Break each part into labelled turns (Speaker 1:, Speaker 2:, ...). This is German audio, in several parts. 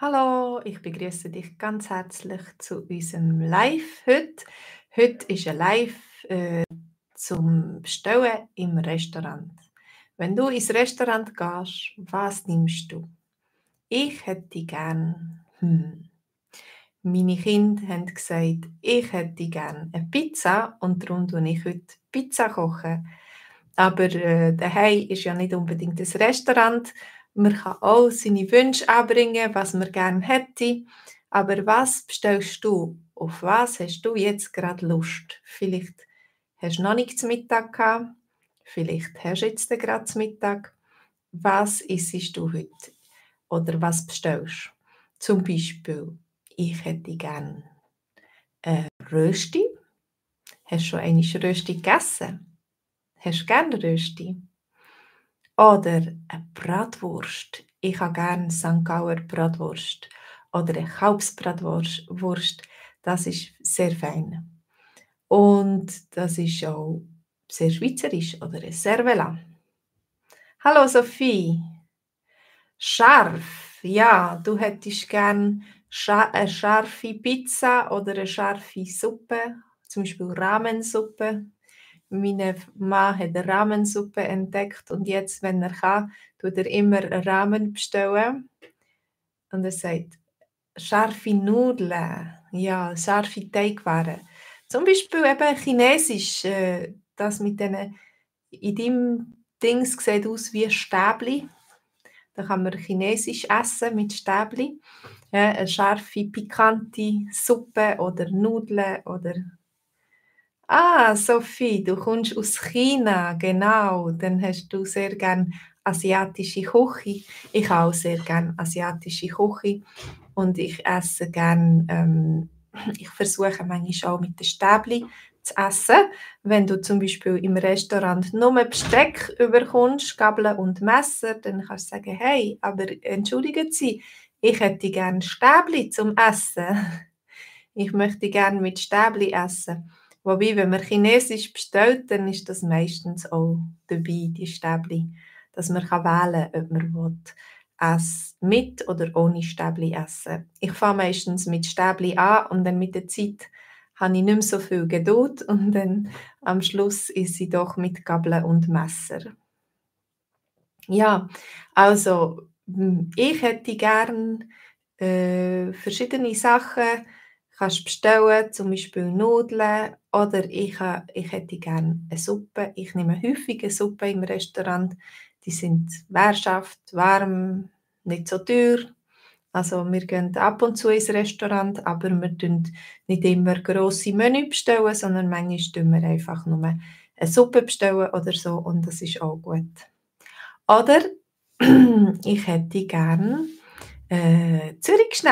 Speaker 1: Hallo, ich begrüße dich ganz herzlich zu unserem Live heute. Heute ist ein Live äh, zum Bestellen im Restaurant. Wenn du ins Restaurant gehst, was nimmst du? Ich hätte gern, hm. Meine Kinder haben gesagt, ich hätte gern eine Pizza und darum koche ich heute Pizza. Kochen. Aber äh, daheim ist ja nicht unbedingt das Restaurant. Man kann auch seine Wünsche anbringen, was man gerne hätte. Aber was bestellst du? Auf was hast du jetzt gerade Lust? Vielleicht hast du noch nicht zum Mittag gehabt. Vielleicht hast du jetzt gerade zum Mittag. Was isst du heute? Oder was bestellst du? Zum Beispiel, ich hätte gerne ein Rösti. Hast du schon eine Rösti gegessen? Hast du gerne Rösti? Oder eine Bratwurst. Ich habe gerne St. Gauer Bratwurst. Oder eine Kalbsbratwurst. Das ist sehr fein. Und das ist auch sehr schweizerisch. Oder eine Cervela. Hallo Sophie. Scharf. Ja, du hättest gern eine scharfe Pizza oder eine scharfe Suppe. Zum Beispiel Ramensuppe mein Mann hat eine Rahmensuppe entdeckt und jetzt, wenn er kann, tut er immer Ramen bestellen. Und er sagt, scharfe Nudeln, ja, scharfe Teigwaren. Zum Beispiel eben Chinesisch, äh, das mit diesen, in deinem Dings sieht aus wie Stäbli. Da kann man Chinesisch essen mit Stäbli. Ja, eine scharfe, pikante Suppe oder Nudeln oder Ah, Sophie, du kommst aus China, genau. Dann hast du sehr gern asiatische Küche. Ich auch sehr gern asiatische Küche und ich esse gern. Ähm, ich versuche manchmal auch mit den Stäbli zu essen. Wenn du zum Beispiel im Restaurant nur Besteck überkommst, Gabel und Messer, dann kannst du sagen, hey, aber entschuldigen Sie, ich hätte gern Stäbli zum Essen. Ich möchte gern mit Stäbli essen. Wobei, wenn man Chinesisch bestellt, dann ist das meistens auch dabei, die Stäbli, dass man wählen kann, ob man will, mit oder ohne Stäbli essen. Ich fange meistens mit Stäbli an und dann mit der Zeit habe ich nicht mehr so viel Geduld und dann am Schluss ist sie doch mit Gabel und Messer. Ja, also hm, ich hätte gern äh, verschiedene Sachen kannst bestellen, zum Beispiel Nudeln oder ich, ich hätte gerne eine Suppe. Ich nehme häufig eine Suppe im Restaurant. Die sind währhaft, warm, nicht so teuer. Also wir gehen ab und zu ins Restaurant, aber wir bestellen nicht immer grosse Menü, bestellen, sondern manchmal bestellen wir einfach nur eine Suppe bestellen oder so und das ist auch gut. Oder ich hätte gerne äh, Zürich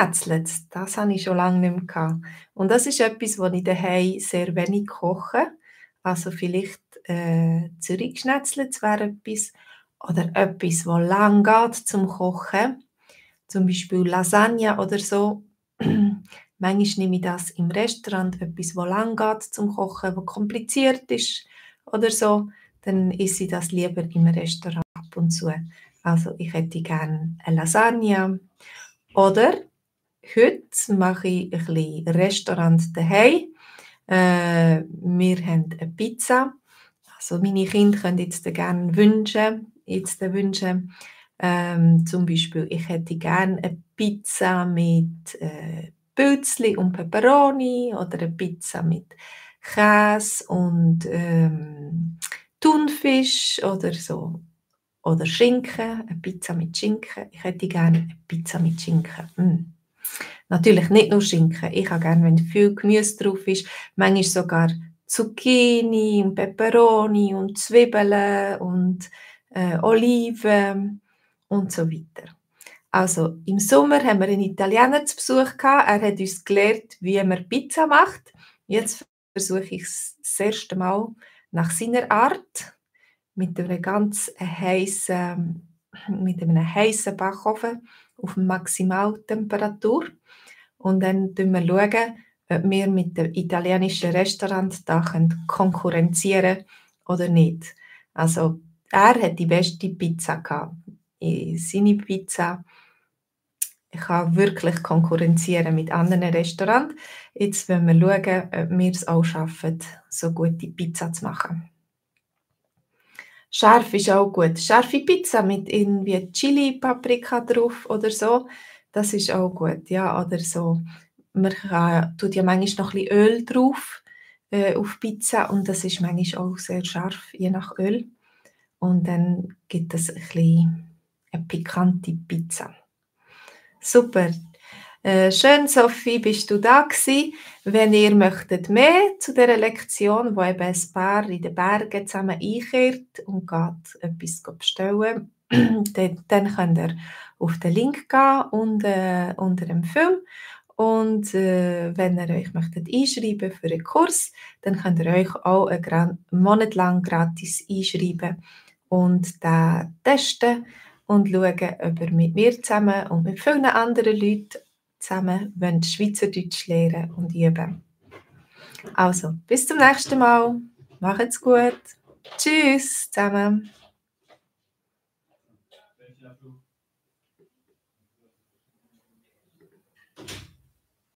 Speaker 1: das habe ich schon lange nicht mehr gehabt. Und das ist etwas, was ich daheim sehr wenig koche. Also vielleicht äh, Zürich wäre etwas. Oder etwas, was lang geht zum Kochen. Zum Beispiel Lasagne oder so. Manchmal nehme ich das im Restaurant, etwas, was lang geht zum Kochen, was kompliziert ist oder so. Dann esse ich das lieber im Restaurant ab und zu. Also ich hätte gerne eine Lasagne. Oder heute mache ich ein Restaurant daheim. Äh, wir haben eine Pizza. Also meine Kinder können jetzt gerne wünschen, jetzt wünschen. Ähm, zum Beispiel, ich hätte gerne eine Pizza mit äh, Pilzli und Peperoni oder eine Pizza mit Käse und ähm, Thunfisch oder so oder Schinken, eine Pizza mit Schinken. Ich hätte gerne eine Pizza mit Schinken. Mm. Natürlich nicht nur Schinken. Ich habe gerne, wenn viel Gemüse drauf ist, manchmal sogar Zucchini und Peperoni und Zwiebeln und äh, Oliven und so weiter. Also im Sommer haben wir einen Italiener zu Besuch gehabt. Er hat uns gelernt, wie man Pizza macht. Jetzt versuche ich es das erste Mal nach seiner Art mit einem ganz heißen, mit einem heißen Backofen auf Maximaltemperatur. Und dann schauen wir, ob wir mit dem italienischen Restaurant da konkurrenzieren oder nicht. Also er hat die beste Pizza gehabt. Seine Pizza kann wirklich konkurrenzieren mit anderen Restaurants. Jetzt wollen wir schauen, ob wir es auch schaffen, so gute Pizza zu machen. Scharf ist auch gut. Scharfe Pizza mit irgendwie Chili, Paprika drauf oder so, das ist auch gut. Ja, oder so. Man kann, tut ja manchmal noch ein bisschen Öl drauf äh, auf Pizza und das ist manchmal auch sehr scharf, je nach Öl. Und dann gibt es ein bisschen eine pikante Pizza. Super. Äh, schön, Sophie, bist du da gewesen. Wenn ihr möchtet mehr zu dieser Lektion, wo eben ein Paar in den Bergen zusammen einkehrt und geht etwas bestellen, dann, dann könnt ihr auf den Link gehen und, äh, unter dem Film. Und äh, wenn ihr euch möchtet einschreiben für einen Kurs, dann könnt ihr euch auch einen Monat lang gratis einschreiben und den testen und schauen, ob ihr mit mir zusammen und mit vielen anderen Leuten zusammen wollt Schweizerdeutsch lernen und üben. Also, bis zum nächsten Mal. Macht's gut. Tschüss zusammen.